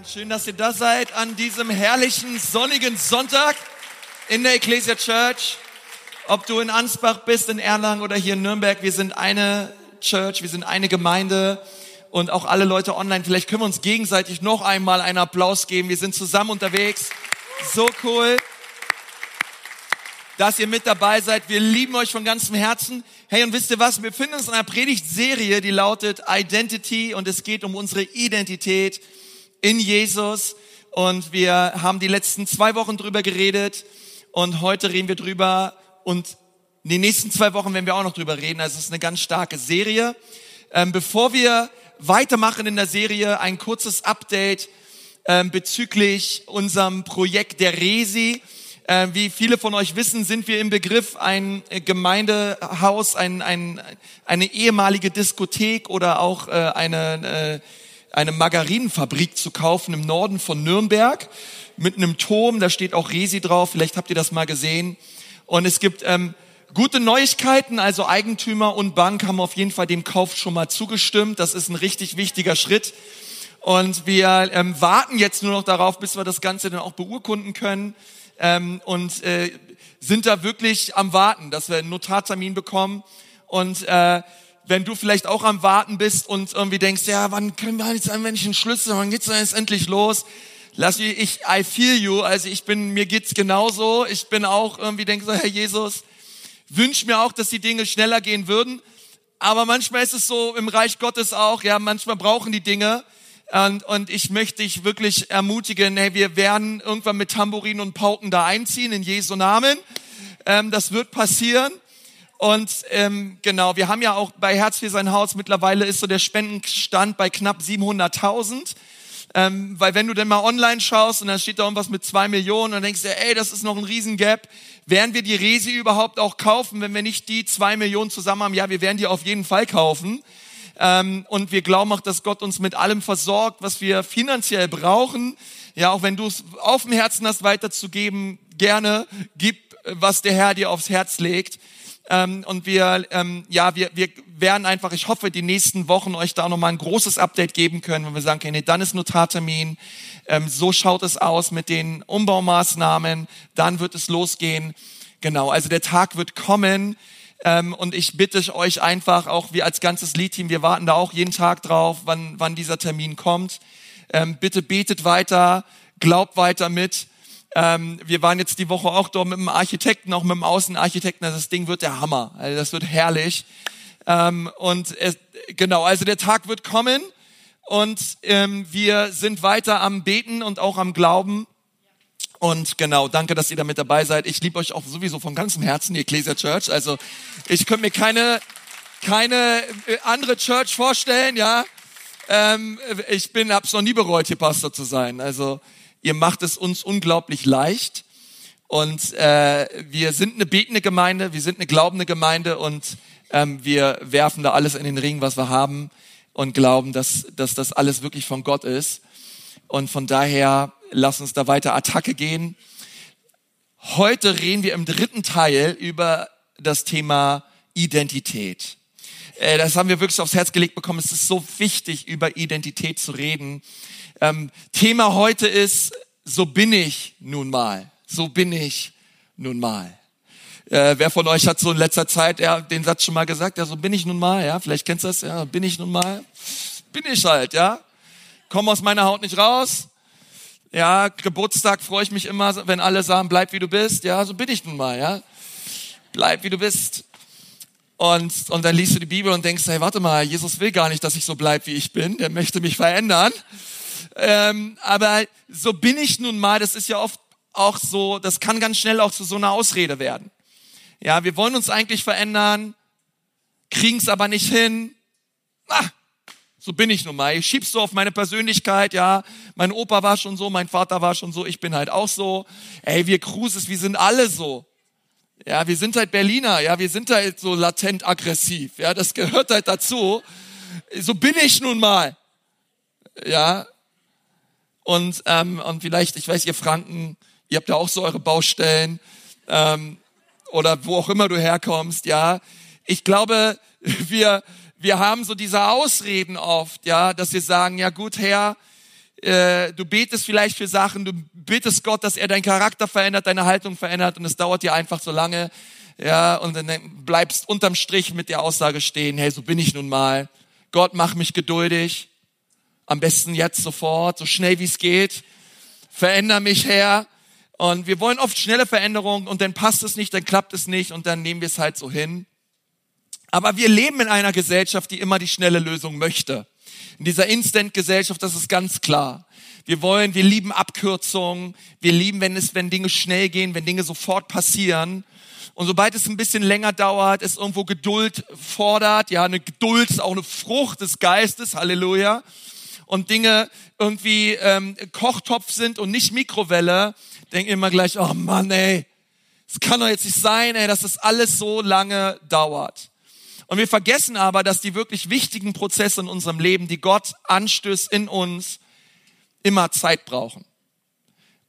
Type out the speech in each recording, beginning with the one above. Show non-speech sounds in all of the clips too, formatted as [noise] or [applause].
Amen. Schön, dass ihr da seid an diesem herrlichen sonnigen Sonntag in der Ecclesia Church. Ob du in Ansbach bist, in Erlangen oder hier in Nürnberg, wir sind eine Church, wir sind eine Gemeinde und auch alle Leute online. Vielleicht können wir uns gegenseitig noch einmal einen Applaus geben. Wir sind zusammen unterwegs. So cool, dass ihr mit dabei seid. Wir lieben euch von ganzem Herzen. Hey, und wisst ihr was? Wir befinden uns in einer Predigtserie, die lautet Identity und es geht um unsere Identität in Jesus. Und wir haben die letzten zwei Wochen drüber geredet und heute reden wir drüber und in den nächsten zwei Wochen werden wir auch noch drüber reden. Also es ist eine ganz starke Serie. Ähm, bevor wir weitermachen in der Serie, ein kurzes Update ähm, bezüglich unserem Projekt der Resi. Äh, wie viele von euch wissen, sind wir im Begriff, ein äh, Gemeindehaus, ein, ein, eine ehemalige Diskothek oder auch äh, eine, eine Margarinenfabrik zu kaufen im Norden von Nürnberg mit einem Turm, da steht auch Resi drauf, vielleicht habt ihr das mal gesehen. Und es gibt ähm, gute Neuigkeiten, also Eigentümer und Bank haben auf jeden Fall dem Kauf schon mal zugestimmt. Das ist ein richtig wichtiger Schritt. Und wir ähm, warten jetzt nur noch darauf, bis wir das Ganze dann auch beurkunden können ähm, und äh, sind da wirklich am Warten, dass wir einen Notartermin bekommen. Und äh, wenn du vielleicht auch am Warten bist und irgendwie denkst, ja, wann können wir jetzt eigentlich einen Schlüssel, wann geht's denn jetzt endlich los? Lass mich, ich, I feel you, also ich bin, mir geht's genauso. Ich bin auch irgendwie, denke so, Herr Jesus, wünsch mir auch, dass die Dinge schneller gehen würden. Aber manchmal ist es so im Reich Gottes auch, ja, manchmal brauchen die Dinge und, und ich möchte dich wirklich ermutigen, hey, wir werden irgendwann mit Tambourin und Pauken da einziehen, in Jesu Namen. Ähm, das wird passieren. Und ähm, genau, wir haben ja auch bei Herz für sein Haus, mittlerweile ist so der Spendenstand bei knapp 700.000. Ähm, weil wenn du denn mal online schaust und dann steht da irgendwas mit zwei Millionen und denkst dir, ey, das ist noch ein Riesengap, werden wir die Resi überhaupt auch kaufen, wenn wir nicht die zwei Millionen zusammen haben? Ja, wir werden die auf jeden Fall kaufen. Ähm, und wir glauben auch, dass Gott uns mit allem versorgt, was wir finanziell brauchen. Ja, auch wenn du es auf dem Herzen hast, weiterzugeben, gerne gib, was der Herr dir aufs Herz legt. Ähm, und wir, ähm, ja, wir, wir werden einfach, ich hoffe, die nächsten Wochen euch da nochmal ein großes Update geben können, wenn wir sagen, okay, nee, dann ist Notartermin, ähm, so schaut es aus mit den Umbaumaßnahmen, dann wird es losgehen. Genau, also der Tag wird kommen, ähm, und ich bitte euch einfach, auch wir als ganzes Lead-Team, wir warten da auch jeden Tag drauf, wann, wann dieser Termin kommt. Ähm, bitte betet weiter, glaubt weiter mit. Ähm, wir waren jetzt die Woche auch dort mit dem Architekten, auch mit dem Außenarchitekten. Also das Ding wird der Hammer. Also das wird herrlich. Ähm, und es, genau, also der Tag wird kommen und ähm, wir sind weiter am Beten und auch am Glauben. Und genau, danke, dass ihr da mit dabei seid. Ich liebe euch auch sowieso von ganzem Herzen, die Ecclesia Church. Also ich könnte mir keine, keine äh, andere Church vorstellen, ja. Ähm, ich bin, hab's noch nie bereut, hier Pastor zu sein. Also ihr macht es uns unglaublich leicht. Und äh, wir sind eine betende Gemeinde, wir sind eine glaubende Gemeinde und ähm, wir werfen da alles in den Ring, was wir haben und glauben, dass, dass das alles wirklich von Gott ist. Und von daher Lass uns da weiter Attacke gehen. Heute reden wir im dritten Teil über das Thema Identität. Äh, das haben wir wirklich aufs Herz gelegt bekommen. Es ist so wichtig, über Identität zu reden. Ähm, Thema heute ist, so bin ich nun mal. So bin ich nun mal. Äh, wer von euch hat so in letzter Zeit ja, den Satz schon mal gesagt? Ja, so bin ich nun mal. Ja, vielleicht kennst du das. Ja, bin ich nun mal. Bin ich halt. Ja, komm aus meiner Haut nicht raus. Ja, Geburtstag freue ich mich immer, wenn alle sagen, bleib wie du bist. Ja, so bin ich nun mal, ja. Bleib wie du bist. Und, und dann liest du die Bibel und denkst, hey, warte mal, Jesus will gar nicht, dass ich so bleib, wie ich bin. Der möchte mich verändern. Ähm, aber so bin ich nun mal, das ist ja oft auch so, das kann ganz schnell auch zu so einer Ausrede werden. Ja, wir wollen uns eigentlich verändern, kriegen es aber nicht hin. Ah, so bin ich nun mal. Ich schieb's so auf meine Persönlichkeit, ja. Mein Opa war schon so, mein Vater war schon so, ich bin halt auch so. Ey, wir Cruises, wir sind alle so. Ja, wir sind halt Berliner, ja, wir sind halt so latent aggressiv, ja, das gehört halt dazu. So bin ich nun mal. Ja. Und, ähm, und vielleicht, ich weiß, ihr Franken, ihr habt ja auch so eure Baustellen, ähm, oder wo auch immer du herkommst, ja. Ich glaube, [laughs] wir, wir haben so diese Ausreden oft, ja, dass wir sagen, ja gut, Herr, äh, du betest vielleicht für Sachen, du bittest Gott, dass er deinen Charakter verändert, deine Haltung verändert und es dauert dir einfach so lange, ja, und dann bleibst unterm Strich mit der Aussage stehen, hey, so bin ich nun mal. Gott, mach mich geduldig. Am besten jetzt sofort, so schnell wie es geht. Veränder mich, Herr. Und wir wollen oft schnelle Veränderungen und dann passt es nicht, dann klappt es nicht und dann nehmen wir es halt so hin. Aber wir leben in einer Gesellschaft, die immer die schnelle Lösung möchte. In dieser Instant-Gesellschaft, das ist ganz klar. Wir wollen, wir lieben Abkürzungen. Wir lieben, wenn es, wenn Dinge schnell gehen, wenn Dinge sofort passieren. Und sobald es ein bisschen länger dauert, es irgendwo Geduld fordert, ja, eine Geduld ist auch eine Frucht des Geistes, Halleluja. Und Dinge irgendwie ähm, Kochtopf sind und nicht Mikrowelle, denken immer gleich, oh Mann, ey, es kann doch jetzt nicht sein, ey, dass das alles so lange dauert. Und wir vergessen aber, dass die wirklich wichtigen Prozesse in unserem Leben, die Gott anstößt in uns, immer Zeit brauchen.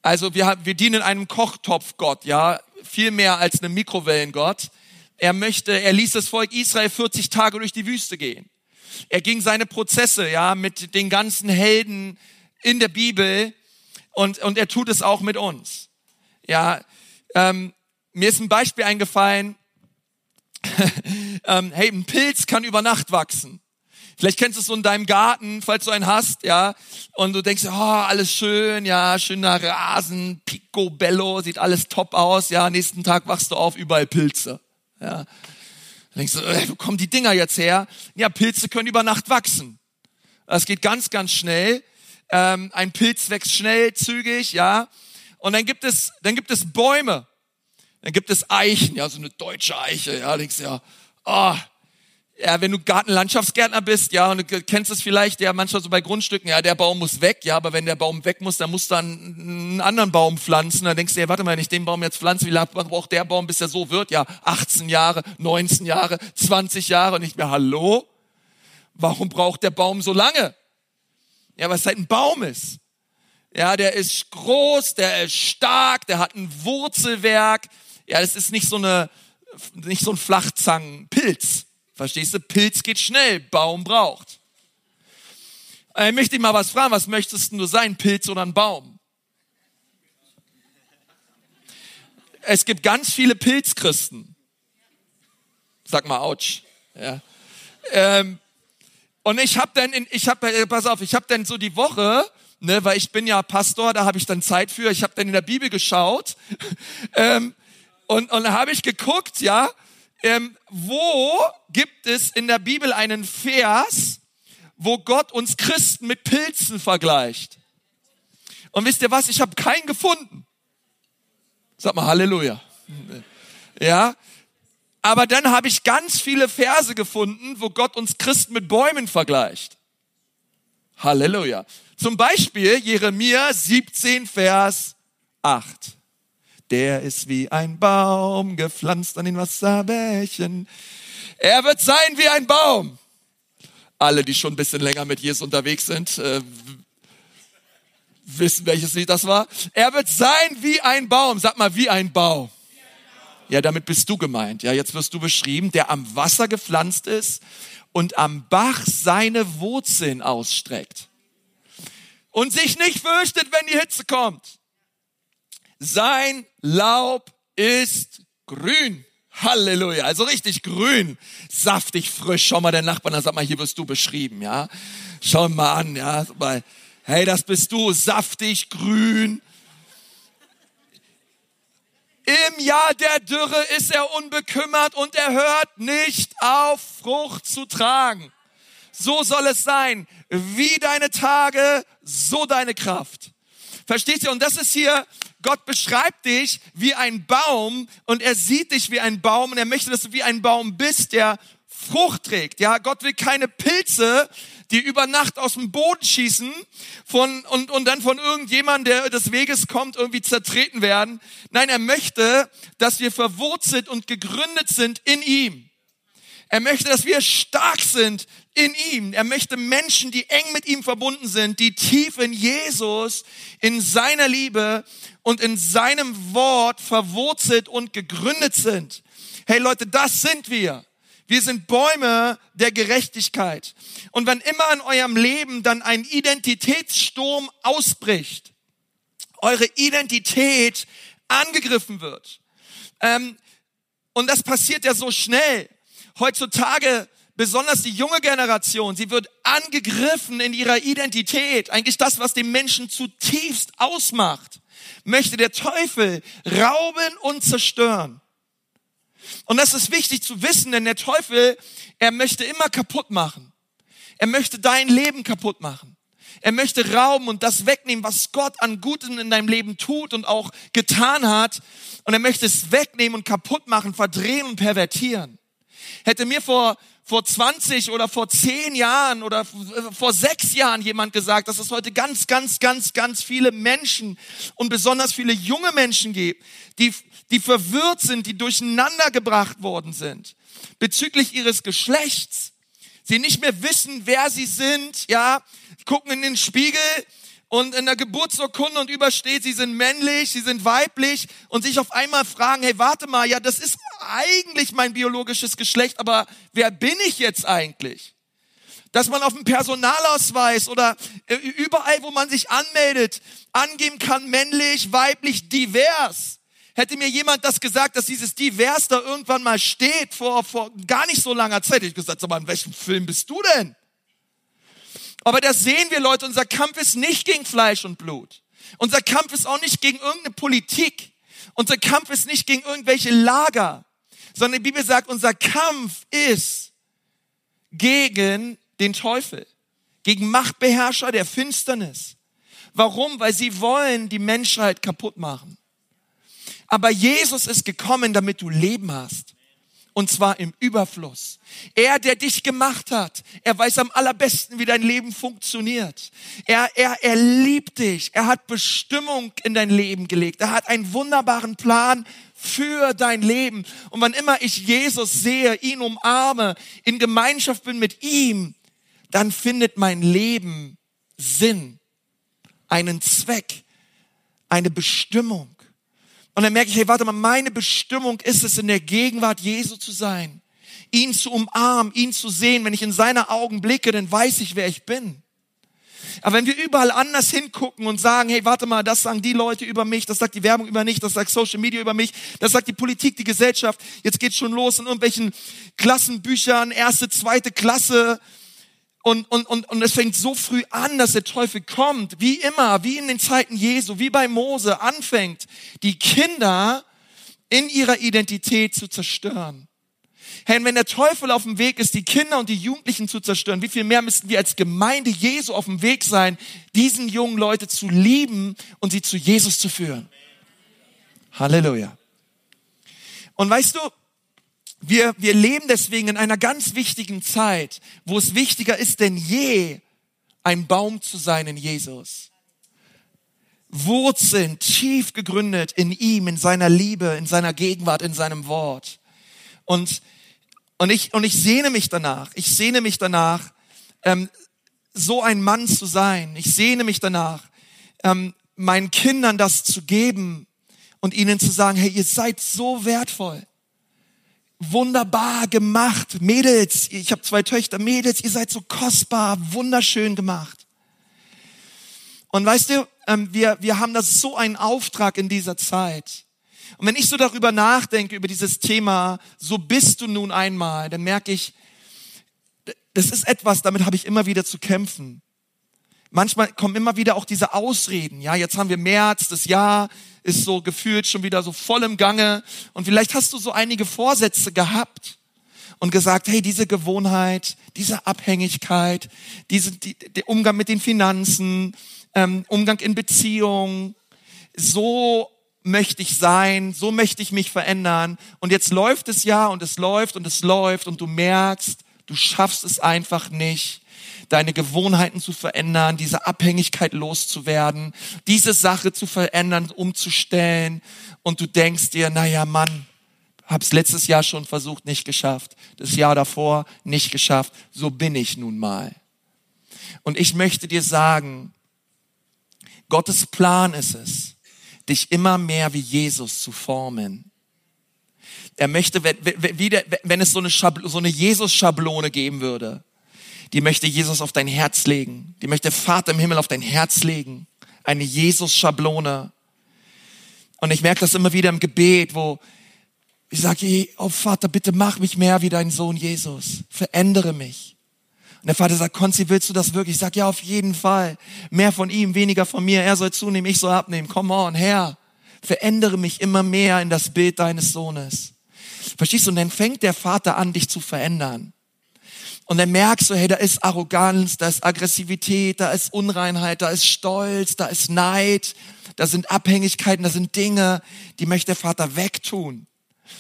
Also wir, wir dienen einem Kochtopf Gott, ja, viel mehr als einem Mikrowellengott. Er möchte, er ließ das Volk Israel 40 Tage durch die Wüste gehen. Er ging seine Prozesse, ja, mit den ganzen Helden in der Bibel und, und er tut es auch mit uns. Ja, ähm, mir ist ein Beispiel eingefallen, [laughs] ähm, hey, ein Pilz kann über Nacht wachsen. Vielleicht kennst du es so in deinem Garten, falls du einen hast, ja, und du denkst, oh, alles schön, ja, schöner Rasen, picobello, sieht alles top aus, ja, nächsten Tag wachst du auf, überall Pilze, ja. Dann denkst du, äh, wo kommen die Dinger jetzt her? Ja, Pilze können über Nacht wachsen. Das geht ganz, ganz schnell. Ähm, ein Pilz wächst schnell, zügig, ja. Und dann gibt es, dann gibt es Bäume. Dann gibt es Eichen, ja, so eine deutsche Eiche, ja, denkst du ja, oh, ja, wenn du Gartenlandschaftsgärtner bist, ja, und du kennst es vielleicht, ja, manchmal so bei Grundstücken, ja, der Baum muss weg, ja, aber wenn der Baum weg muss, dann musst du einen anderen Baum pflanzen. Dann denkst du, ja, warte mal, wenn ich den Baum jetzt pflanze, wie lange braucht der Baum, bis er so wird? Ja, 18 Jahre, 19 Jahre, 20 Jahre und nicht mehr, hallo? Warum braucht der Baum so lange? Ja, weil es halt ein Baum ist. Ja, der ist groß, der ist stark, der hat ein Wurzelwerk, ja, das ist nicht so eine, nicht so ein Flachzangenpilz. Verstehst du? Pilz geht schnell, Baum braucht. Äh, ich möchte dich mal was fragen, was möchtest du sein, Pilz oder ein Baum? Es gibt ganz viele Pilzchristen. Sag mal, ouch. Ja. Ähm, und ich habe dann, in, ich habe, äh, pass auf, ich habe dann so die Woche, ne, weil ich bin ja Pastor, da habe ich dann Zeit für. Ich habe dann in der Bibel geschaut [laughs] ähm, und, und da habe ich geguckt, ja, ähm, wo gibt es in der Bibel einen Vers, wo Gott uns Christen mit Pilzen vergleicht? Und wisst ihr was? Ich habe keinen gefunden. Sag mal Halleluja. Ja, aber dann habe ich ganz viele Verse gefunden, wo Gott uns Christen mit Bäumen vergleicht. Halleluja. Zum Beispiel Jeremia 17, Vers 8. Der ist wie ein Baum gepflanzt an den Wasserbächen. Er wird sein wie ein Baum. Alle, die schon ein bisschen länger mit Jesus unterwegs sind, äh, wissen, welches Lied das war. Er wird sein wie ein Baum. Sag mal, wie ein Baum. Ja, damit bist du gemeint. Ja, jetzt wirst du beschrieben, der am Wasser gepflanzt ist und am Bach seine Wurzeln ausstreckt. Und sich nicht fürchtet, wenn die Hitze kommt. Sein Laub ist grün. Halleluja. Also richtig grün, saftig, frisch. Schau mal den Nachbarn an, sag mal, hier wirst du beschrieben, ja. Schau mal an, ja. Hey, das bist du, saftig, grün. Im Jahr der Dürre ist er unbekümmert und er hört nicht auf, Frucht zu tragen. So soll es sein. Wie deine Tage, so deine Kraft. Versteht ihr? Und das ist hier Gott beschreibt dich wie ein Baum und er sieht dich wie ein Baum und er möchte, dass du wie ein Baum bist, der Frucht trägt. Ja, Gott will keine Pilze, die über Nacht aus dem Boden schießen von, und, und dann von irgendjemandem, der des Weges kommt, irgendwie zertreten werden. Nein, er möchte, dass wir verwurzelt und gegründet sind in ihm. Er möchte, dass wir stark sind in ihm. Er möchte Menschen, die eng mit ihm verbunden sind, die tief in Jesus, in seiner Liebe und in seinem Wort verwurzelt und gegründet sind. Hey Leute, das sind wir. Wir sind Bäume der Gerechtigkeit. Und wenn immer in eurem Leben dann ein Identitätssturm ausbricht, eure Identität angegriffen wird, ähm, und das passiert ja so schnell. Heutzutage besonders die junge Generation, sie wird angegriffen in ihrer Identität, eigentlich das, was den Menschen zutiefst ausmacht, möchte der Teufel rauben und zerstören. Und das ist wichtig zu wissen, denn der Teufel, er möchte immer kaputt machen. Er möchte dein Leben kaputt machen. Er möchte rauben und das wegnehmen, was Gott an Gutem in deinem Leben tut und auch getan hat. Und er möchte es wegnehmen und kaputt machen, verdrehen und pervertieren. Hätte mir vor vor 20 oder vor 10 Jahren oder vor 6 Jahren jemand gesagt, dass es heute ganz, ganz, ganz, ganz viele Menschen und besonders viele junge Menschen gibt, die, die verwirrt sind, die durcheinander gebracht worden sind bezüglich ihres Geschlechts. Sie nicht mehr wissen, wer sie sind, ja, gucken in den Spiegel und in der Geburtsurkunde und übersteht, sie sind männlich, sie sind weiblich und sich auf einmal fragen, hey, warte mal, ja, das ist eigentlich mein biologisches Geschlecht, aber wer bin ich jetzt eigentlich? Dass man auf dem Personalausweis oder äh, überall, wo man sich anmeldet, angeben kann, männlich, weiblich, divers. Hätte mir jemand das gesagt, dass dieses divers da irgendwann mal steht, vor, vor gar nicht so langer Zeit, hätte ich gesagt, aber in welchem Film bist du denn? Aber das sehen wir, Leute, unser Kampf ist nicht gegen Fleisch und Blut. Unser Kampf ist auch nicht gegen irgendeine Politik. Unser Kampf ist nicht gegen irgendwelche Lager, sondern die Bibel sagt, unser Kampf ist gegen den Teufel, gegen Machtbeherrscher der Finsternis. Warum? Weil sie wollen die Menschheit kaputt machen. Aber Jesus ist gekommen, damit du Leben hast. Und zwar im Überfluss. Er, der dich gemacht hat, er weiß am allerbesten, wie dein Leben funktioniert. Er, er, er liebt dich. Er hat Bestimmung in dein Leben gelegt. Er hat einen wunderbaren Plan für dein Leben. Und wann immer ich Jesus sehe, ihn umarme, in Gemeinschaft bin mit ihm, dann findet mein Leben Sinn, einen Zweck, eine Bestimmung. Und dann merke ich, hey, warte mal, meine Bestimmung ist es, in der Gegenwart Jesu zu sein, ihn zu umarmen, ihn zu sehen. Wenn ich in seine Augen blicke, dann weiß ich, wer ich bin. Aber wenn wir überall anders hingucken und sagen, hey, warte mal, das sagen die Leute über mich, das sagt die Werbung über mich, das sagt Social Media über mich, das sagt die Politik, die Gesellschaft, jetzt geht's schon los in irgendwelchen Klassenbüchern, erste, zweite Klasse, und, und, und, und es fängt so früh an, dass der Teufel kommt, wie immer, wie in den Zeiten Jesu, wie bei Mose, anfängt, die Kinder in ihrer Identität zu zerstören. Hey, wenn der Teufel auf dem Weg ist, die Kinder und die Jugendlichen zu zerstören, wie viel mehr müssten wir als Gemeinde Jesu auf dem Weg sein, diesen jungen Leute zu lieben und sie zu Jesus zu führen? Halleluja. Und weißt du, wir, wir leben deswegen in einer ganz wichtigen Zeit, wo es wichtiger ist denn je, ein Baum zu sein in Jesus. Wurzeln tief gegründet in ihm, in seiner Liebe, in seiner Gegenwart, in seinem Wort. Und, und, ich, und ich sehne mich danach, ich sehne mich danach, ähm, so ein Mann zu sein. Ich sehne mich danach, ähm, meinen Kindern das zu geben und ihnen zu sagen, hey, ihr seid so wertvoll wunderbar gemacht. Mädels, ich habe zwei Töchter, Mädels, ihr seid so kostbar, wunderschön gemacht. Und weißt du, ähm, wir, wir haben das so einen Auftrag in dieser Zeit. Und wenn ich so darüber nachdenke, über dieses Thema, so bist du nun einmal, dann merke ich, das ist etwas, damit habe ich immer wieder zu kämpfen. Manchmal kommen immer wieder auch diese Ausreden. Ja, jetzt haben wir März, das Jahr ist so gefühlt schon wieder so voll im Gange. Und vielleicht hast du so einige Vorsätze gehabt und gesagt, hey, diese Gewohnheit, diese Abhängigkeit, diese, die, der Umgang mit den Finanzen, ähm, Umgang in Beziehungen, so möchte ich sein, so möchte ich mich verändern. Und jetzt läuft es ja und es läuft und es läuft und du merkst, du schaffst es einfach nicht deine Gewohnheiten zu verändern, diese Abhängigkeit loszuwerden, diese Sache zu verändern, umzustellen. Und du denkst dir, naja, Mann, hab's letztes Jahr schon versucht, nicht geschafft. Das Jahr davor nicht geschafft. So bin ich nun mal. Und ich möchte dir sagen, Gottes Plan ist es, dich immer mehr wie Jesus zu formen. Er möchte, wenn, es so eine, so eine Jesus-Schablone geben würde, die möchte Jesus auf dein Herz legen. Die möchte Vater im Himmel auf dein Herz legen. Eine Jesus-Schablone. Und ich merke das immer wieder im Gebet, wo ich sage, oh Vater, bitte mach mich mehr wie dein Sohn Jesus. Verändere mich. Und der Vater sagt, Konzi, willst du das wirklich? Ich sage, ja, auf jeden Fall. Mehr von ihm, weniger von mir. Er soll zunehmen, ich soll abnehmen. Come on, Herr. Verändere mich immer mehr in das Bild deines Sohnes. Verstehst du? Und dann fängt der Vater an, dich zu verändern. Und dann merkst du, hey, da ist Arroganz, da ist Aggressivität, da ist Unreinheit, da ist Stolz, da ist Neid, da sind Abhängigkeiten, da sind Dinge, die möchte der Vater wegtun.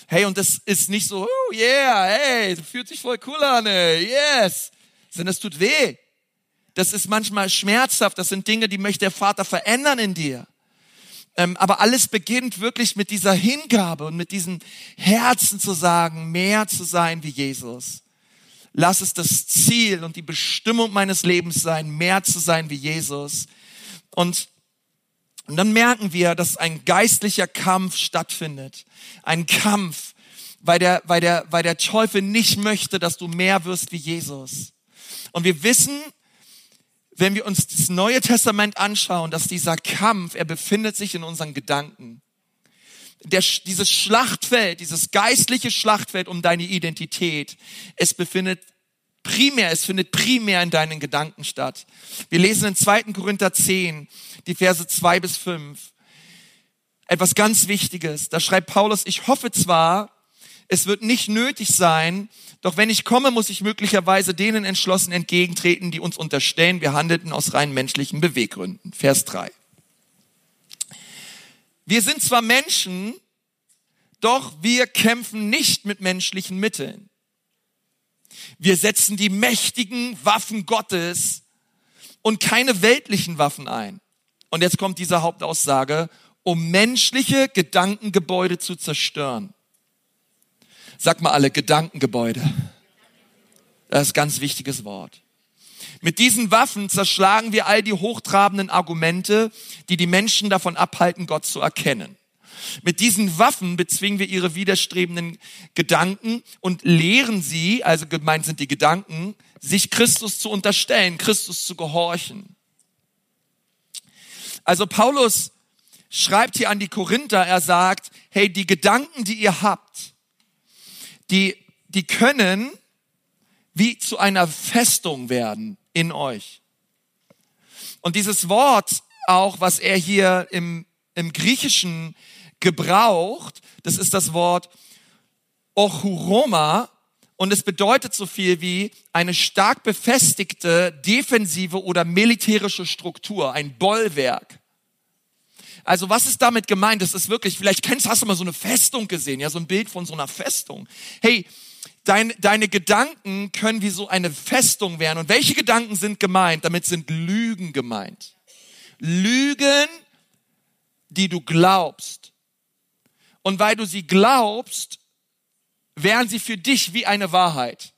Hey, und das ist nicht so, oh yeah, hey, fühlt sich voll cool an, ey, yes. Sondern es tut weh. Das ist manchmal schmerzhaft. Das sind Dinge, die möchte der Vater verändern in dir. Ähm, aber alles beginnt wirklich mit dieser Hingabe und mit diesem Herzen zu sagen, mehr zu sein wie Jesus. Lass es das Ziel und die Bestimmung meines Lebens sein, mehr zu sein wie Jesus. Und, und dann merken wir, dass ein geistlicher Kampf stattfindet. Ein Kampf, weil der, weil der, weil der Teufel nicht möchte, dass du mehr wirst wie Jesus. Und wir wissen, wenn wir uns das Neue Testament anschauen, dass dieser Kampf, er befindet sich in unseren Gedanken. Der, dieses Schlachtfeld, dieses geistliche Schlachtfeld um deine Identität, es befindet primär, es findet primär in deinen Gedanken statt. Wir lesen in 2. Korinther 10, die Verse 2 bis 5. Etwas ganz Wichtiges. Da schreibt Paulus, ich hoffe zwar, es wird nicht nötig sein, doch wenn ich komme, muss ich möglicherweise denen entschlossen entgegentreten, die uns unterstellen, wir handelten aus rein menschlichen Beweggründen. Vers 3. Wir sind zwar Menschen, doch wir kämpfen nicht mit menschlichen Mitteln. Wir setzen die mächtigen Waffen Gottes und keine weltlichen Waffen ein. Und jetzt kommt diese Hauptaussage, um menschliche Gedankengebäude zu zerstören. Sag mal alle Gedankengebäude. Das ist ein ganz wichtiges Wort. Mit diesen Waffen zerschlagen wir all die hochtrabenden Argumente, die die Menschen davon abhalten, Gott zu erkennen. Mit diesen Waffen bezwingen wir ihre widerstrebenden Gedanken und lehren sie, also gemeint sind die Gedanken, sich Christus zu unterstellen, Christus zu gehorchen. Also Paulus schreibt hier an die Korinther, er sagt, hey, die Gedanken, die ihr habt, die, die können wie zu einer Festung werden in euch. Und dieses Wort auch, was er hier im, im Griechischen gebraucht, das ist das Wort Ochuroma und es bedeutet so viel wie eine stark befestigte defensive oder militärische Struktur, ein Bollwerk. Also was ist damit gemeint? Das ist wirklich, vielleicht kennst, hast du mal so eine Festung gesehen, ja, so ein Bild von so einer Festung. Hey, dein, deine Gedanken können wie so eine Festung werden. Und welche Gedanken sind gemeint? Damit sind Lügen gemeint. Lügen, die du glaubst. Und weil du sie glaubst, wären sie für dich wie eine Wahrheit.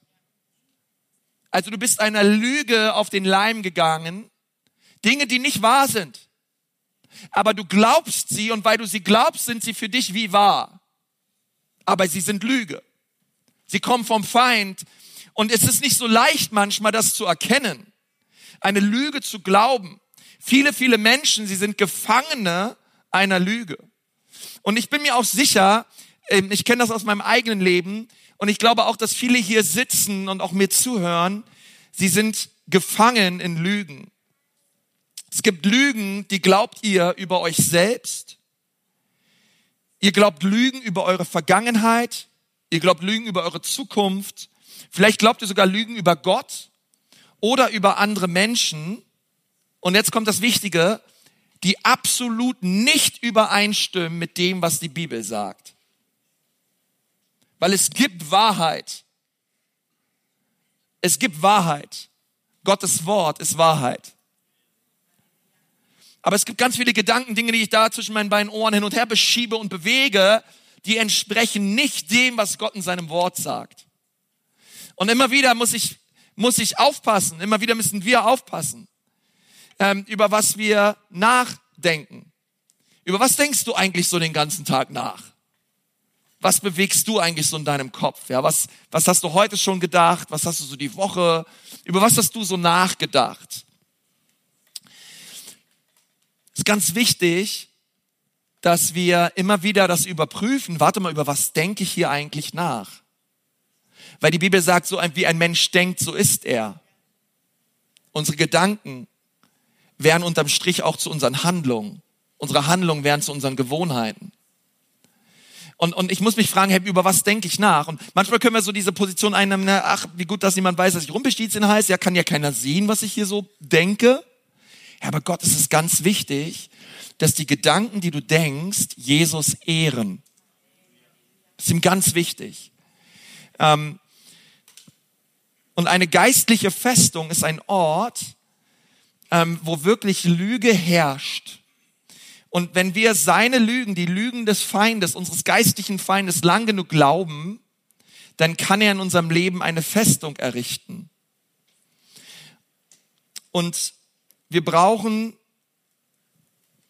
Also du bist einer Lüge auf den Leim gegangen, Dinge, die nicht wahr sind aber du glaubst sie und weil du sie glaubst, sind sie für dich wie wahr. Aber sie sind Lüge. Sie kommen vom Feind und es ist nicht so leicht manchmal, das zu erkennen. Eine Lüge zu glauben. Viele, viele Menschen, sie sind Gefangene einer Lüge. Und ich bin mir auch sicher, ähm, ich kenne das aus meinem eigenen Leben und ich glaube auch, dass viele hier sitzen und auch mir zuhören, sie sind gefangen in Lügen. Es gibt Lügen, die glaubt ihr über euch selbst. Ihr glaubt Lügen über eure Vergangenheit. Ihr glaubt Lügen über eure Zukunft. Vielleicht glaubt ihr sogar Lügen über Gott oder über andere Menschen. Und jetzt kommt das Wichtige, die absolut nicht übereinstimmen mit dem, was die Bibel sagt. Weil es gibt Wahrheit. Es gibt Wahrheit. Gottes Wort ist Wahrheit. Aber es gibt ganz viele Gedanken, Dinge, die ich da zwischen meinen beiden Ohren hin und her beschiebe und bewege, die entsprechen nicht dem, was Gott in seinem Wort sagt. Und immer wieder muss ich, muss ich aufpassen, immer wieder müssen wir aufpassen, ähm, über was wir nachdenken. Über was denkst du eigentlich so den ganzen Tag nach? was bewegst du eigentlich so in deinem Kopf? Ja, was, was hast du heute schon gedacht? Was hast du so die Woche? Über was hast du so nachgedacht? Ist ganz wichtig, dass wir immer wieder das überprüfen. Warte mal, über was denke ich hier eigentlich nach? Weil die Bibel sagt, so wie ein Mensch denkt, so ist er. Unsere Gedanken werden unterm Strich auch zu unseren Handlungen. Unsere Handlungen werden zu unseren Gewohnheiten. Und, und ich muss mich fragen, hey, über was denke ich nach? Und manchmal können wir so diese Position einnehmen, na, ach, wie gut, dass niemand weiß, dass ich Rumpelstilzchen heiße. Ja, kann ja keiner sehen, was ich hier so denke. Ja, aber Gott, es ist ganz wichtig, dass die Gedanken, die du denkst, Jesus ehren. Das ist ihm ganz wichtig. Ähm, und eine geistliche Festung ist ein Ort, ähm, wo wirklich Lüge herrscht. Und wenn wir seine Lügen, die Lügen des Feindes, unseres geistlichen Feindes lang genug glauben, dann kann er in unserem Leben eine Festung errichten. Und wir brauchen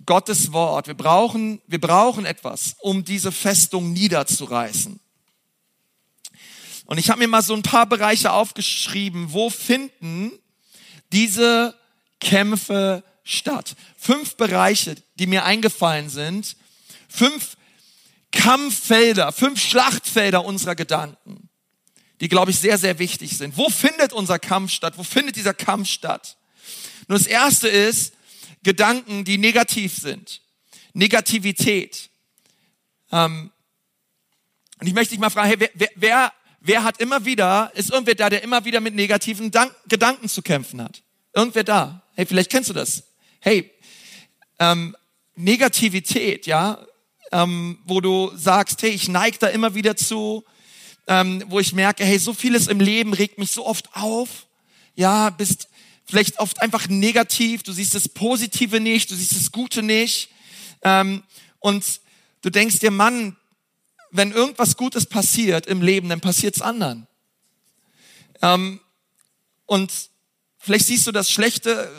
Gottes Wort. Wir brauchen, wir brauchen etwas, um diese Festung niederzureißen. Und ich habe mir mal so ein paar Bereiche aufgeschrieben, wo finden diese Kämpfe statt. Fünf Bereiche, die mir eingefallen sind. Fünf Kampffelder, fünf Schlachtfelder unserer Gedanken, die, glaube ich, sehr, sehr wichtig sind. Wo findet unser Kampf statt? Wo findet dieser Kampf statt? Nur das erste ist Gedanken, die negativ sind. Negativität. Ähm, und ich möchte dich mal fragen, hey, wer, wer, wer hat immer wieder, ist irgendwer da, der immer wieder mit negativen Dank, Gedanken zu kämpfen hat? Irgendwer da? Hey, vielleicht kennst du das. Hey, ähm, Negativität, ja, ähm, wo du sagst, hey, ich neige da immer wieder zu, ähm, wo ich merke, hey, so vieles im Leben regt mich so oft auf, ja, bist vielleicht oft einfach negativ, du siehst das Positive nicht, du siehst das Gute nicht, ähm, und du denkst dir, Mann, wenn irgendwas Gutes passiert im Leben, dann passiert's anderen. Ähm, und Vielleicht siehst du das Schlechte,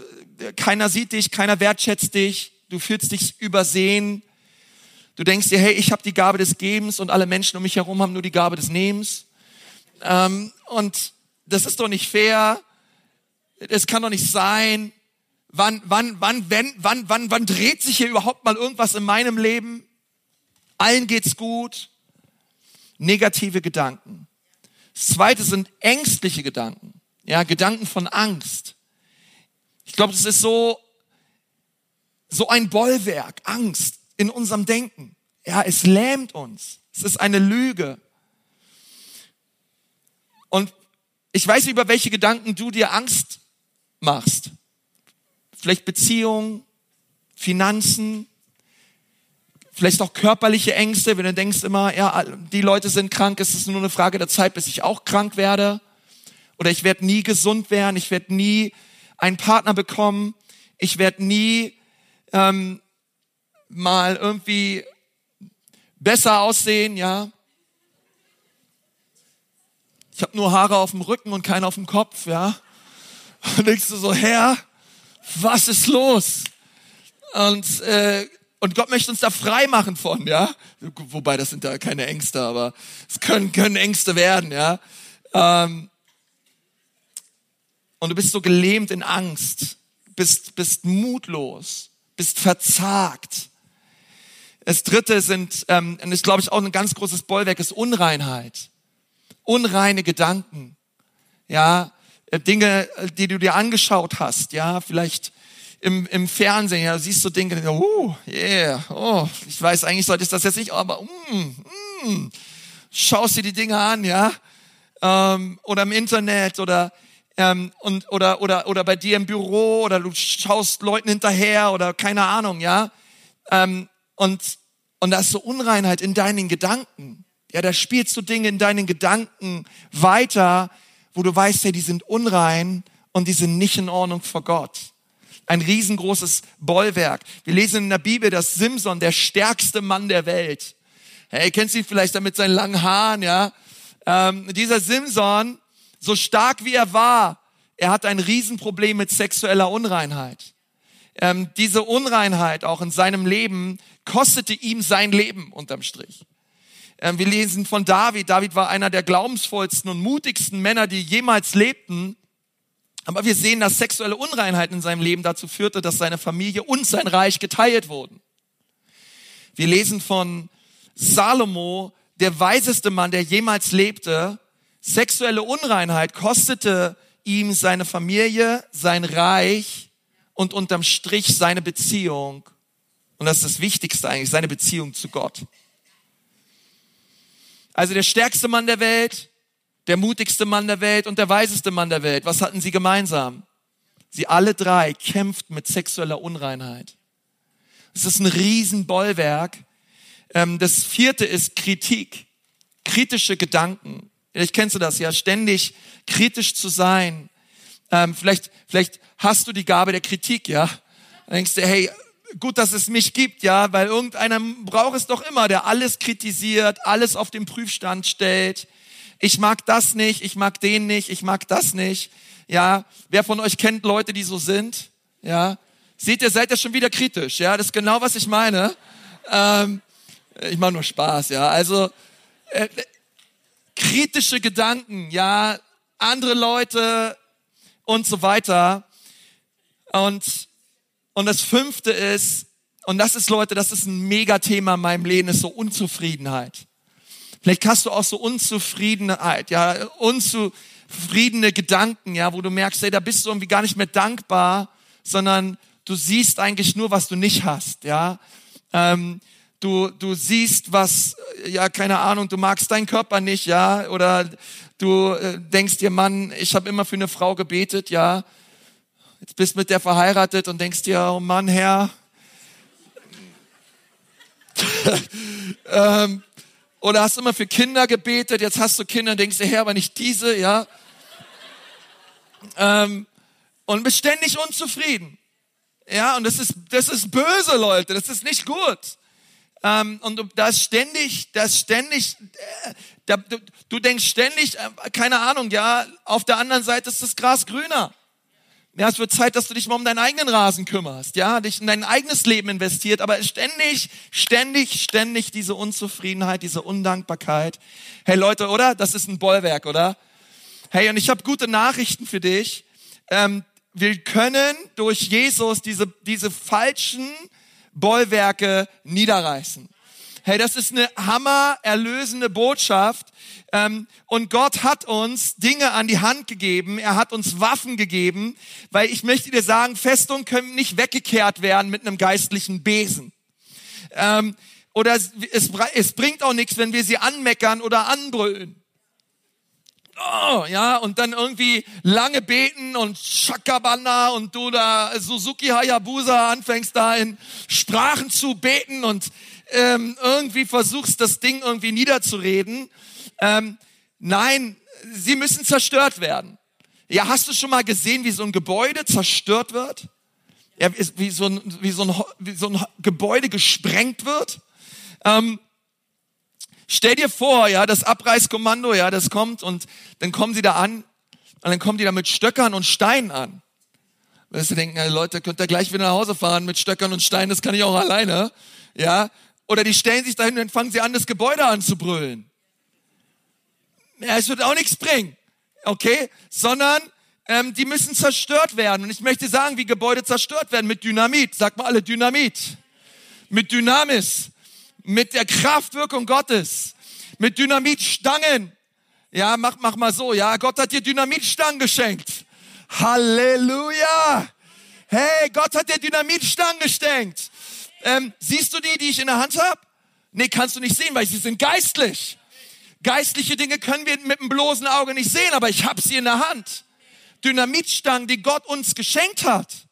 keiner sieht dich, keiner wertschätzt dich, du fühlst dich übersehen. Du denkst dir, hey, ich habe die Gabe des Gebens und alle Menschen um mich herum haben nur die Gabe des Nehmens. Ähm, und das ist doch nicht fair. Es kann doch nicht sein. Wann, wann, wann, wenn, wann, wann, wann dreht sich hier überhaupt mal irgendwas in meinem Leben? Allen geht's gut. Negative Gedanken. Das zweite sind ängstliche Gedanken. Ja, Gedanken von Angst. Ich glaube, das ist so, so ein Bollwerk, Angst in unserem Denken. Ja, es lähmt uns. Es ist eine Lüge. Und ich weiß über welche Gedanken du dir Angst machst. Vielleicht Beziehungen, Finanzen, vielleicht auch körperliche Ängste, wenn du denkst immer, ja, die Leute sind krank, es ist nur eine Frage der Zeit, bis ich auch krank werde. Oder ich werde nie gesund werden, ich werde nie einen Partner bekommen, ich werde nie ähm, mal irgendwie besser aussehen, ja. Ich habe nur Haare auf dem Rücken und keine auf dem Kopf, ja. Und denkst du so, Herr, was ist los? Und, äh, und Gott möchte uns da frei machen von, ja. Wobei, das sind da keine Ängste, aber es können, können Ängste werden, ja. Ähm, und du bist so gelähmt in Angst, bist, bist mutlos, bist verzagt. Das dritte sind, ähm, und ist glaube ich auch ein ganz großes Bollwerk, ist Unreinheit. Unreine Gedanken. Ja, Dinge, die du dir angeschaut hast, ja, vielleicht im, im Fernsehen, ja, siehst du Dinge, uh, yeah, oh, ich weiß, eigentlich sollte ich das jetzt nicht, aber mm, mm, schaust dir die Dinge an, ja, ähm, oder im Internet oder ähm, und, oder, oder, oder bei dir im Büro oder du schaust Leuten hinterher oder keine Ahnung, ja. Ähm, und, und da ist so Unreinheit in deinen Gedanken. Ja, da spielst du Dinge in deinen Gedanken weiter, wo du weißt, hey, die sind unrein und die sind nicht in Ordnung vor Gott. Ein riesengroßes Bollwerk. Wir lesen in der Bibel, dass Simson, der stärkste Mann der Welt, hey, kennst du ihn vielleicht da mit seinen langen Haaren, ja? Ähm, dieser Simson, so stark wie er war, er hat ein Riesenproblem mit sexueller Unreinheit. Ähm, diese Unreinheit auch in seinem Leben kostete ihm sein Leben unterm Strich. Ähm, wir lesen von David. David war einer der glaubensvollsten und mutigsten Männer, die jemals lebten. Aber wir sehen, dass sexuelle Unreinheit in seinem Leben dazu führte, dass seine Familie und sein Reich geteilt wurden. Wir lesen von Salomo, der weiseste Mann, der jemals lebte. Sexuelle Unreinheit kostete ihm seine Familie, sein Reich und unterm Strich seine Beziehung. Und das ist das Wichtigste eigentlich, seine Beziehung zu Gott. Also der stärkste Mann der Welt, der mutigste Mann der Welt und der weiseste Mann der Welt. Was hatten sie gemeinsam? Sie alle drei kämpften mit sexueller Unreinheit. Es ist ein Riesenbollwerk. Ähm, das vierte ist Kritik. Kritische Gedanken. Vielleicht kennst du das ja, ständig kritisch zu sein. Ähm, vielleicht, vielleicht hast du die Gabe der Kritik, ja. Dann denkst du, hey, gut, dass es mich gibt, ja, weil irgendeiner braucht es doch immer, der alles kritisiert, alles auf den Prüfstand stellt. Ich mag das nicht, ich mag den nicht, ich mag das nicht. Ja, wer von euch kennt Leute, die so sind? Ja, seht ihr, seid ihr schon wieder kritisch? Ja, das ist genau, was ich meine. Ähm, ich mache nur Spaß, ja. Also äh, kritische Gedanken, ja, andere Leute und so weiter. Und und das fünfte ist, und das ist, Leute, das ist ein Megathema in meinem Leben, ist so Unzufriedenheit. Vielleicht hast du auch so Unzufriedenheit, ja, unzufriedene Gedanken, ja, wo du merkst, ey, da bist du irgendwie gar nicht mehr dankbar, sondern du siehst eigentlich nur, was du nicht hast, ja. Ähm, du, du siehst was, ja, keine Ahnung, du magst deinen Körper nicht, ja, oder du äh, denkst dir, Mann, ich habe immer für eine Frau gebetet, ja, Jetzt bist mit der verheiratet und denkst dir, oh Mann, Herr. [laughs] ähm, oder hast immer für Kinder gebetet, jetzt hast du Kinder und denkst dir, Herr, aber nicht diese, ja. Ähm, und bist ständig unzufrieden. Ja, und das ist, das ist böse, Leute, das ist nicht gut. Ähm, und da ist ständig, da ist ständig, äh, da, du, du denkst ständig, äh, keine Ahnung, ja, auf der anderen Seite ist das Gras grüner. Ja, es wird Zeit, dass du dich mal um deinen eigenen Rasen kümmerst, ja, dich in dein eigenes Leben investiert, aber ständig, ständig, ständig diese Unzufriedenheit, diese Undankbarkeit. Hey Leute, oder? Das ist ein Bollwerk, oder? Hey, und ich habe gute Nachrichten für dich. Ähm, wir können durch Jesus diese, diese falschen Bollwerke niederreißen. Hey, das ist eine hammer erlösende Botschaft. Ähm, und Gott hat uns Dinge an die Hand gegeben. Er hat uns Waffen gegeben, weil ich möchte dir sagen, Festungen können nicht weggekehrt werden mit einem geistlichen Besen. Ähm, oder es, es bringt auch nichts, wenn wir sie anmeckern oder anbrüllen. Oh, ja, und dann irgendwie lange beten und Shakabana und du da Suzuki Hayabusa anfängst da in Sprachen zu beten und ähm, irgendwie versuchst, das Ding irgendwie niederzureden. Ähm, nein, sie müssen zerstört werden. Ja, hast du schon mal gesehen, wie so ein Gebäude zerstört wird? Ja, wie so ein, wie so ein, wie so ein Gebäude gesprengt wird? Ähm, stell dir vor, ja, das Abreißkommando, ja, das kommt und dann kommen sie da an und dann kommen die da mit Stöckern und Steinen an. Wirst du denken, Leute, könnt ihr gleich wieder nach Hause fahren mit Stöckern und Steinen, das kann ich auch alleine. Ja, oder die stellen sich dahin und fangen sie an, das Gebäude anzubrüllen. Ja, es wird auch nichts bringen. Okay? Sondern ähm, die müssen zerstört werden. Und ich möchte sagen, wie Gebäude zerstört werden. Mit Dynamit. Sag mal alle Dynamit. Mit Dynamis. Mit der Kraftwirkung Gottes. Mit Dynamitstangen. Ja, mach, mach mal so. Ja, Gott hat dir Dynamitstangen geschenkt. Halleluja. Hey, Gott hat dir Dynamitstangen geschenkt. Ähm, siehst du die, die ich in der Hand habe? Nee, kannst du nicht sehen, weil sie sind geistlich. Geistliche Dinge können wir mit dem bloßen Auge nicht sehen, aber ich habe sie in der Hand. Dynamitstangen, die Gott uns geschenkt hat.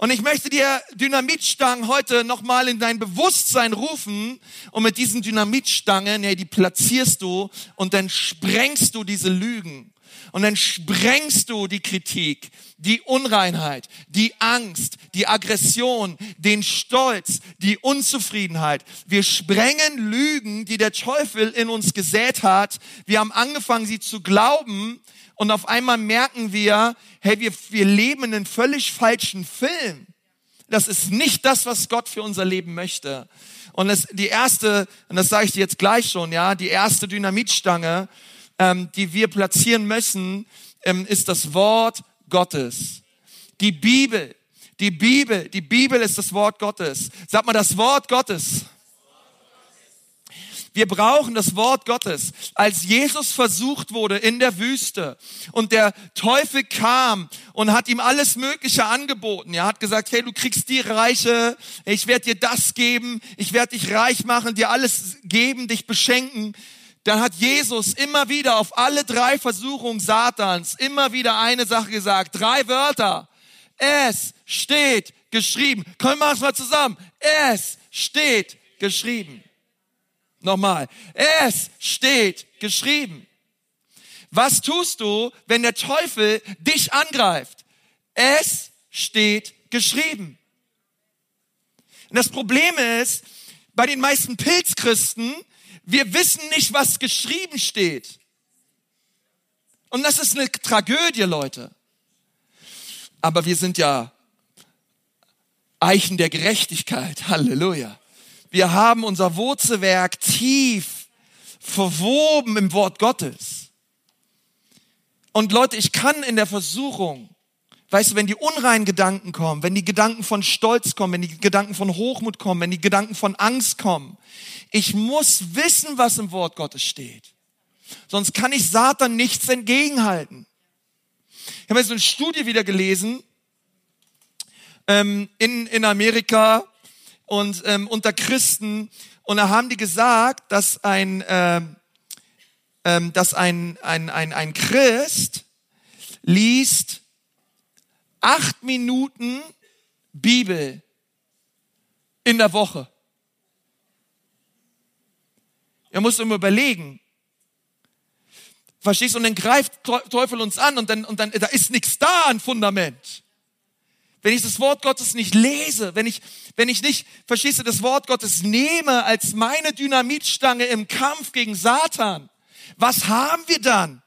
Und ich möchte dir Dynamitstangen heute nochmal in dein Bewusstsein rufen und mit diesen Dynamitstangen, ja, die platzierst du und dann sprengst du diese Lügen. Und dann sprengst du die Kritik, die Unreinheit, die Angst, die Aggression, den Stolz, die Unzufriedenheit. Wir sprengen Lügen, die der Teufel in uns gesät hat. Wir haben angefangen, sie zu glauben. Und auf einmal merken wir, hey, wir, wir leben in einem völlig falschen Film. das ist nicht das, was Gott für unser Leben möchte. Und das, die erste, und das sage ich dir jetzt gleich schon, ja, die erste Dynamitstange, ähm, die wir platzieren müssen, ähm, ist das Wort Gottes. Die Bibel, die Bibel, die Bibel ist das Wort Gottes. Sag mal, das Wort Gottes. Wir brauchen das Wort Gottes. Als Jesus versucht wurde in der Wüste und der Teufel kam und hat ihm alles Mögliche angeboten. Er hat gesagt, hey, du kriegst die Reiche, ich werde dir das geben, ich werde dich reich machen, dir alles geben, dich beschenken. Dann hat Jesus immer wieder auf alle drei Versuchungen Satans immer wieder eine Sache gesagt. Drei Wörter. Es steht geschrieben. Können wir es mal zusammen? Es steht geschrieben. Nochmal. Es steht geschrieben. Was tust du, wenn der Teufel dich angreift? Es steht geschrieben. Und das Problem ist, bei den meisten Pilzchristen, wir wissen nicht, was geschrieben steht. Und das ist eine Tragödie, Leute. Aber wir sind ja Eichen der Gerechtigkeit. [laughs] Halleluja. Wir haben unser Wurzelwerk tief verwoben im Wort Gottes. Und Leute, ich kann in der Versuchung, weißt du, wenn die unreinen Gedanken kommen, wenn die Gedanken von Stolz kommen, wenn die Gedanken von Hochmut kommen, wenn die Gedanken von Angst kommen, ich muss wissen, was im Wort Gottes steht. Sonst kann ich Satan nichts entgegenhalten. Ich habe jetzt eine Studie wieder gelesen ähm, in, in Amerika, und ähm, unter Christen und da haben die gesagt, dass ein äh, ähm, dass ein, ein, ein, ein Christ liest acht Minuten Bibel in der Woche. Er muss immer überlegen. Verstehst du? Und dann greift Teufel uns an und dann, und dann, da ist nichts da an Fundament wenn ich das Wort Gottes nicht lese, wenn ich, wenn ich nicht, verstehst du, das Wort Gottes nehme als meine Dynamitstange im Kampf gegen Satan, was haben wir dann?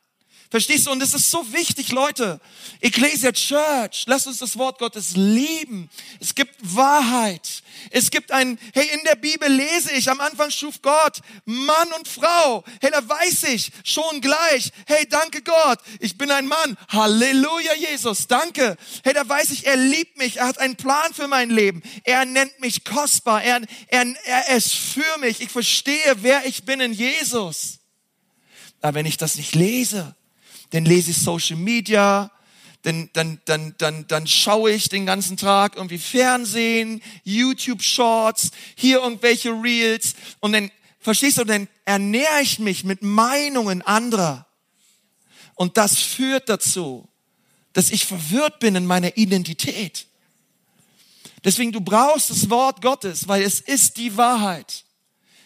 Verstehst du? Und es ist so wichtig, Leute. Ecclesia Church, lasst uns das Wort Gottes lieben. Es gibt Wahrheit. Es gibt ein, hey, in der Bibel lese ich, am Anfang schuf Gott Mann und Frau. Hey, da weiß ich schon gleich. Hey, danke Gott. Ich bin ein Mann. Halleluja, Jesus. Danke. Hey, da weiß ich, er liebt mich. Er hat einen Plan für mein Leben. Er nennt mich kostbar. Er, er, er ist für mich. Ich verstehe, wer ich bin in Jesus. Aber wenn ich das nicht lese, dann lese ich Social Media, dann, dann, dann, dann, dann schaue ich den ganzen Tag irgendwie Fernsehen, YouTube Shorts, hier irgendwelche Reels und dann, verstehst du, dann ernähre ich mich mit Meinungen anderer. Und das führt dazu, dass ich verwirrt bin in meiner Identität. Deswegen, du brauchst das Wort Gottes, weil es ist die Wahrheit.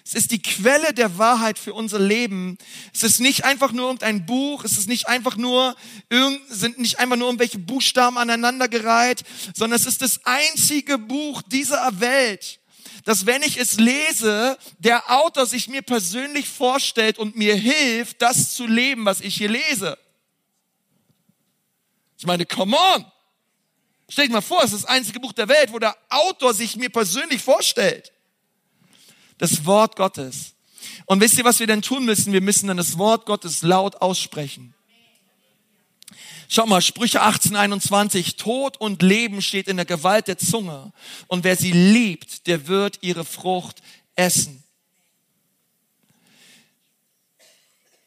Es ist die Quelle der Wahrheit für unser Leben. Es ist nicht einfach nur irgendein Buch. Es ist nicht einfach nur, sind nicht einfach nur irgendwelche Buchstaben aneinandergereiht, sondern es ist das einzige Buch dieser Welt, dass wenn ich es lese, der Autor sich mir persönlich vorstellt und mir hilft, das zu leben, was ich hier lese. Ich meine, come on! Stell dir mal vor, es ist das einzige Buch der Welt, wo der Autor sich mir persönlich vorstellt. Das Wort Gottes. Und wisst ihr, was wir denn tun müssen? Wir müssen dann das Wort Gottes laut aussprechen. Schau mal, Sprüche 18, 21. Tod und Leben steht in der Gewalt der Zunge. Und wer sie liebt, der wird ihre Frucht essen.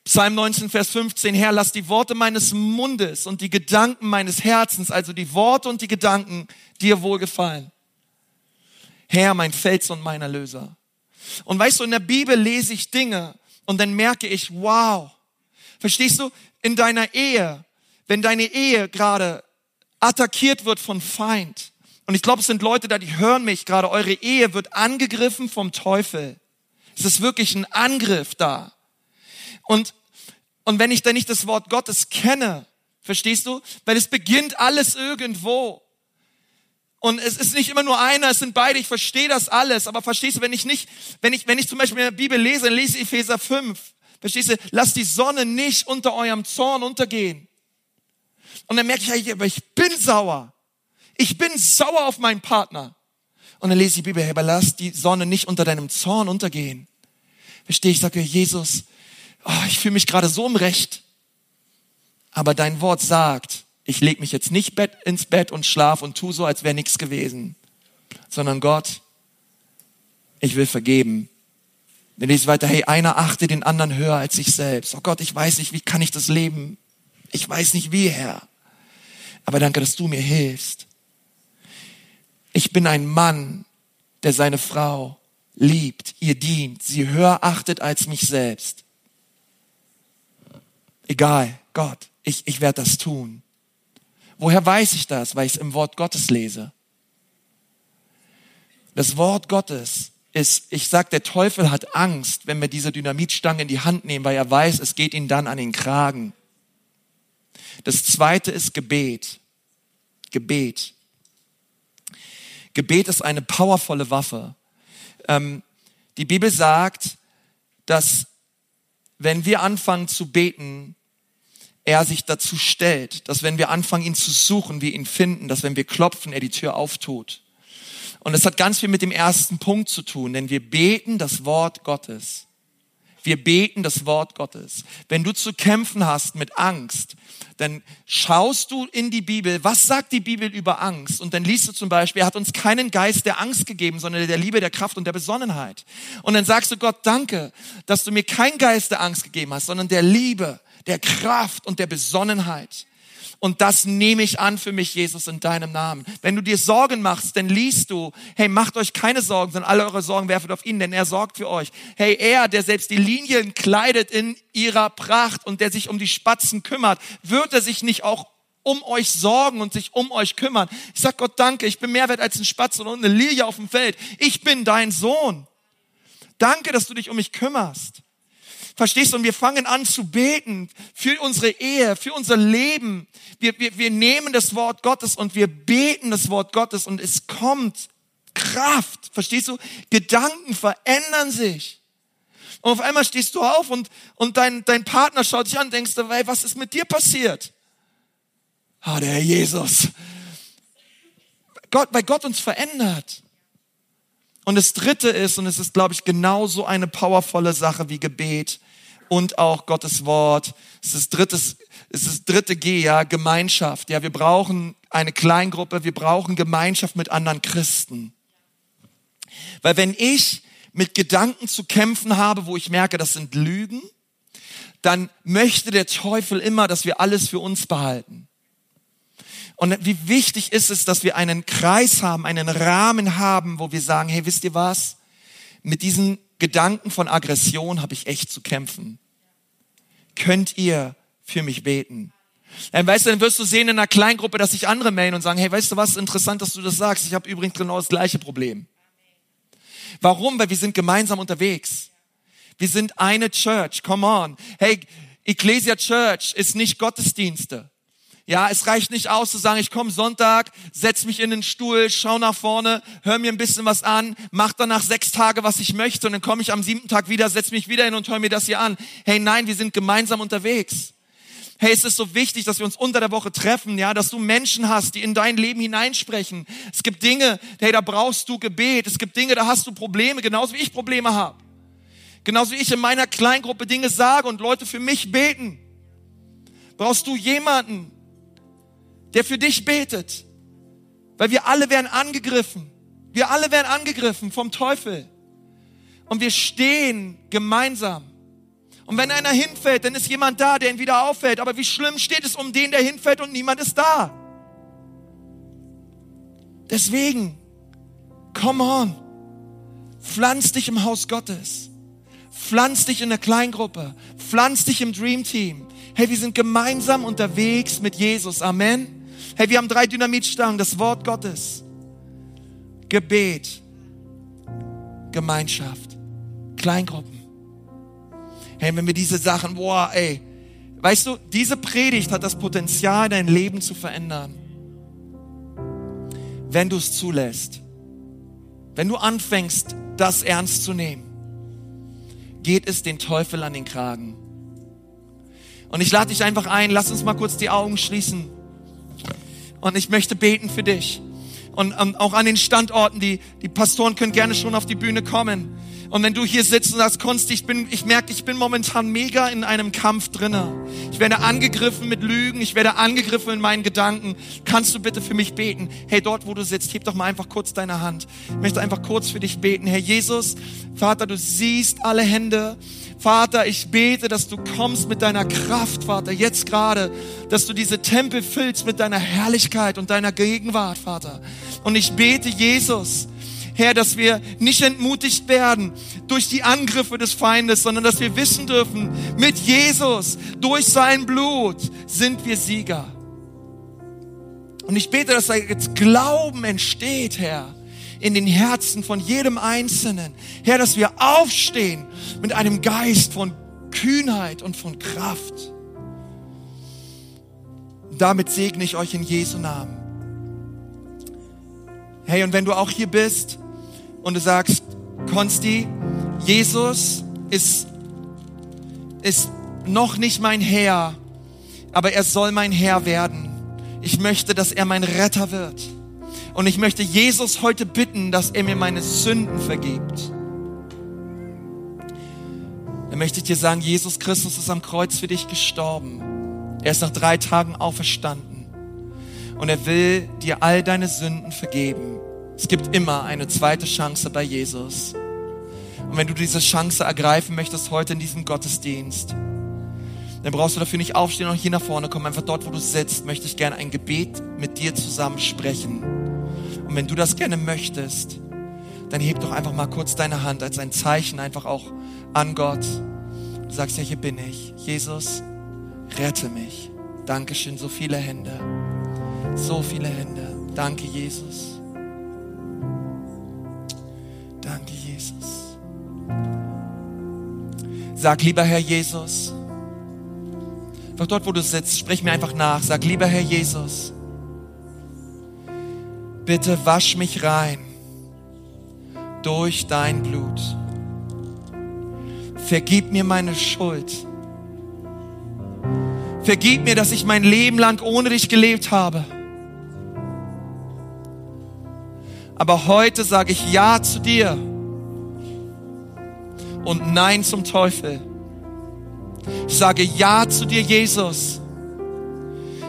Psalm 19, Vers 15, Herr, lass die Worte meines Mundes und die Gedanken meines Herzens, also die Worte und die Gedanken, dir wohlgefallen. Herr, mein Fels und mein Erlöser. Und weißt du, in der Bibel lese ich Dinge und dann merke ich, wow. Verstehst du? In deiner Ehe, wenn deine Ehe gerade attackiert wird von Feind, und ich glaube, es sind Leute da, die hören mich gerade, eure Ehe wird angegriffen vom Teufel. Es ist wirklich ein Angriff da. Und, und wenn ich dann nicht das Wort Gottes kenne, verstehst du? Weil es beginnt alles irgendwo. Und es ist nicht immer nur einer, es sind beide, ich verstehe das alles, aber verstehst du, wenn ich nicht, wenn ich, wenn ich zum Beispiel in der Bibel lese, dann lese ich Epheser 5, verstehst du, lasst die Sonne nicht unter eurem Zorn untergehen. Und dann merke ich, aber ich bin sauer. Ich bin sauer auf meinen Partner. Und dann lese ich die Bibel, aber lass die Sonne nicht unter deinem Zorn untergehen. Verstehe ich, sage Jesus, oh, ich fühle mich gerade so im Recht. Aber dein Wort sagt, ich leg mich jetzt nicht ins Bett und schlaf und tu so, als wäre nichts gewesen, sondern Gott, ich will vergeben. Dann lese ich weiter, hey, einer achte den anderen höher als sich selbst. Oh Gott, ich weiß nicht, wie kann ich das leben? Ich weiß nicht wie, Herr. Aber danke, dass du mir hilfst. Ich bin ein Mann, der seine Frau liebt, ihr dient, sie höher achtet als mich selbst. Egal, Gott, ich, ich werde das tun. Woher weiß ich das? Weil ich es im Wort Gottes lese. Das Wort Gottes ist, ich sag, der Teufel hat Angst, wenn wir diese Dynamitstange in die Hand nehmen, weil er weiß, es geht ihn dann an den Kragen. Das zweite ist Gebet. Gebet. Gebet ist eine powervolle Waffe. Ähm, die Bibel sagt, dass wenn wir anfangen zu beten, er sich dazu stellt, dass wenn wir anfangen, ihn zu suchen, wir ihn finden, dass wenn wir klopfen, er die Tür auftut. Und es hat ganz viel mit dem ersten Punkt zu tun, denn wir beten das Wort Gottes. Wir beten das Wort Gottes. Wenn du zu kämpfen hast mit Angst, dann schaust du in die Bibel, was sagt die Bibel über Angst? Und dann liest du zum Beispiel, er hat uns keinen Geist der Angst gegeben, sondern der Liebe, der Kraft und der Besonnenheit. Und dann sagst du Gott, danke, dass du mir keinen Geist der Angst gegeben hast, sondern der Liebe, der Kraft und der Besonnenheit. Und das nehme ich an für mich, Jesus, in deinem Namen. Wenn du dir Sorgen machst, dann liest du, hey, macht euch keine Sorgen, sondern alle eure Sorgen werfet auf ihn, denn er sorgt für euch. Hey, er, der selbst die Linien kleidet in ihrer Pracht und der sich um die Spatzen kümmert, wird er sich nicht auch um euch sorgen und sich um euch kümmern? Ich sag Gott, danke, ich bin mehr wert als ein Spatz und eine Lilie auf dem Feld. Ich bin dein Sohn. Danke, dass du dich um mich kümmerst. Verstehst du? Und wir fangen an zu beten für unsere Ehe, für unser Leben. Wir, wir, wir nehmen das Wort Gottes und wir beten das Wort Gottes und es kommt Kraft. Verstehst du? Gedanken verändern sich. Und auf einmal stehst du auf und, und dein, dein Partner schaut dich an und denkst du, was ist mit dir passiert? Ah, der Herr Jesus. Gott, weil Gott uns verändert. Und das dritte ist, und es ist, glaube ich, genauso eine powervolle Sache wie Gebet, und auch Gottes Wort. Es ist drittes, es ist dritte G, ja, Gemeinschaft. Ja, wir brauchen eine Kleingruppe, wir brauchen Gemeinschaft mit anderen Christen. Weil wenn ich mit Gedanken zu kämpfen habe, wo ich merke, das sind Lügen, dann möchte der Teufel immer, dass wir alles für uns behalten. Und wie wichtig ist es, dass wir einen Kreis haben, einen Rahmen haben, wo wir sagen, hey, wisst ihr was? Mit diesen Gedanken von Aggression habe ich echt zu kämpfen. Könnt ihr für mich beten? Dann weißt du, dann wirst du sehen in einer Kleingruppe, dass sich andere melden und sagen, hey, weißt du was, interessant, dass du das sagst. Ich habe übrigens genau das gleiche Problem. Warum? Weil wir sind gemeinsam unterwegs. Wir sind eine Church. Come on. Hey, Ecclesia Church ist nicht Gottesdienste. Ja, es reicht nicht aus zu sagen, ich komme Sonntag, setz mich in den Stuhl, schau nach vorne, hör mir ein bisschen was an, mach danach sechs Tage, was ich möchte und dann komme ich am siebten Tag wieder, setz mich wieder hin und hör mir das hier an. Hey, nein, wir sind gemeinsam unterwegs. Hey, es ist so wichtig, dass wir uns unter der Woche treffen, ja, dass du Menschen hast, die in dein Leben hineinsprechen. Es gibt Dinge, hey, da brauchst du Gebet. Es gibt Dinge, da hast du Probleme, genauso wie ich Probleme habe. Genauso wie ich in meiner Kleingruppe Dinge sage und Leute für mich beten. Brauchst du jemanden, der für dich betet. Weil wir alle werden angegriffen. Wir alle werden angegriffen vom Teufel. Und wir stehen gemeinsam. Und wenn einer hinfällt, dann ist jemand da, der ihn wieder auffällt. Aber wie schlimm steht es um den, der hinfällt und niemand ist da? Deswegen, come on, pflanz dich im Haus Gottes. Pflanz dich in der Kleingruppe. Pflanz dich im Dream Team. Hey, wir sind gemeinsam unterwegs mit Jesus. Amen. Hey, wir haben drei Dynamitstangen, das Wort Gottes, Gebet, Gemeinschaft, Kleingruppen. Hey, wenn wir diese Sachen, boah, ey, weißt du, diese Predigt hat das Potenzial, dein Leben zu verändern. Wenn du es zulässt, wenn du anfängst, das ernst zu nehmen, geht es den Teufel an den Kragen. Und ich lade dich einfach ein, lass uns mal kurz die Augen schließen. Und ich möchte beten für dich. und um, auch an den Standorten. Die, die Pastoren können gerne schon auf die Bühne kommen. Und wenn du hier sitzt und sagst, Konsti, ich bin, ich merke, ich bin momentan mega in einem Kampf drinne. Ich werde angegriffen mit Lügen, ich werde angegriffen in meinen Gedanken. Kannst du bitte für mich beten? Hey, dort, wo du sitzt, heb doch mal einfach kurz deine Hand. Ich möchte einfach kurz für dich beten. Herr Jesus, Vater, du siehst alle Hände. Vater, ich bete, dass du kommst mit deiner Kraft, Vater, jetzt gerade, dass du diese Tempel füllst mit deiner Herrlichkeit und deiner Gegenwart, Vater. Und ich bete, Jesus, Herr, dass wir nicht entmutigt werden durch die Angriffe des Feindes, sondern dass wir wissen dürfen, mit Jesus, durch sein Blut sind wir Sieger. Und ich bete, dass da jetzt Glauben entsteht, Herr, in den Herzen von jedem Einzelnen. Herr, dass wir aufstehen mit einem Geist von Kühnheit und von Kraft. damit segne ich euch in Jesu Namen. Hey, und wenn du auch hier bist und du sagst, Konsti, Jesus ist, ist noch nicht mein Herr, aber er soll mein Herr werden. Ich möchte, dass er mein Retter wird. Und ich möchte Jesus heute bitten, dass er mir meine Sünden vergibt. Dann möchte ich dir sagen, Jesus Christus ist am Kreuz für dich gestorben. Er ist nach drei Tagen auferstanden. Und er will dir all deine Sünden vergeben. Es gibt immer eine zweite Chance bei Jesus. Und wenn du diese Chance ergreifen möchtest heute in diesem Gottesdienst, dann brauchst du dafür nicht aufstehen und hier nach vorne kommen. Einfach dort, wo du sitzt, möchte ich gerne ein Gebet mit dir zusammen sprechen. Wenn du das gerne möchtest, dann heb doch einfach mal kurz deine Hand als ein Zeichen einfach auch an Gott. Du sagst ja, hier bin ich. Jesus, rette mich. Dankeschön, so viele Hände. So viele Hände. Danke, Jesus. Danke, Jesus. Sag, lieber Herr Jesus, einfach dort, wo du sitzt, sprich mir einfach nach. Sag, lieber Herr Jesus, bitte wasch mich rein durch dein Blut. Vergib mir meine Schuld. Vergib mir, dass ich mein Leben lang ohne dich gelebt habe. Aber heute sage ich Ja zu dir und Nein zum Teufel. Ich sage Ja zu dir, Jesus.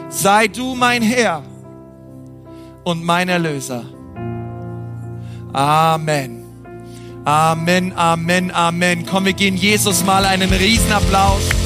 Sei du mein Herr und mein Erlöser. Amen. Amen, Amen, Amen. Komm, wir gehen Jesus mal einen Riesenapplaus.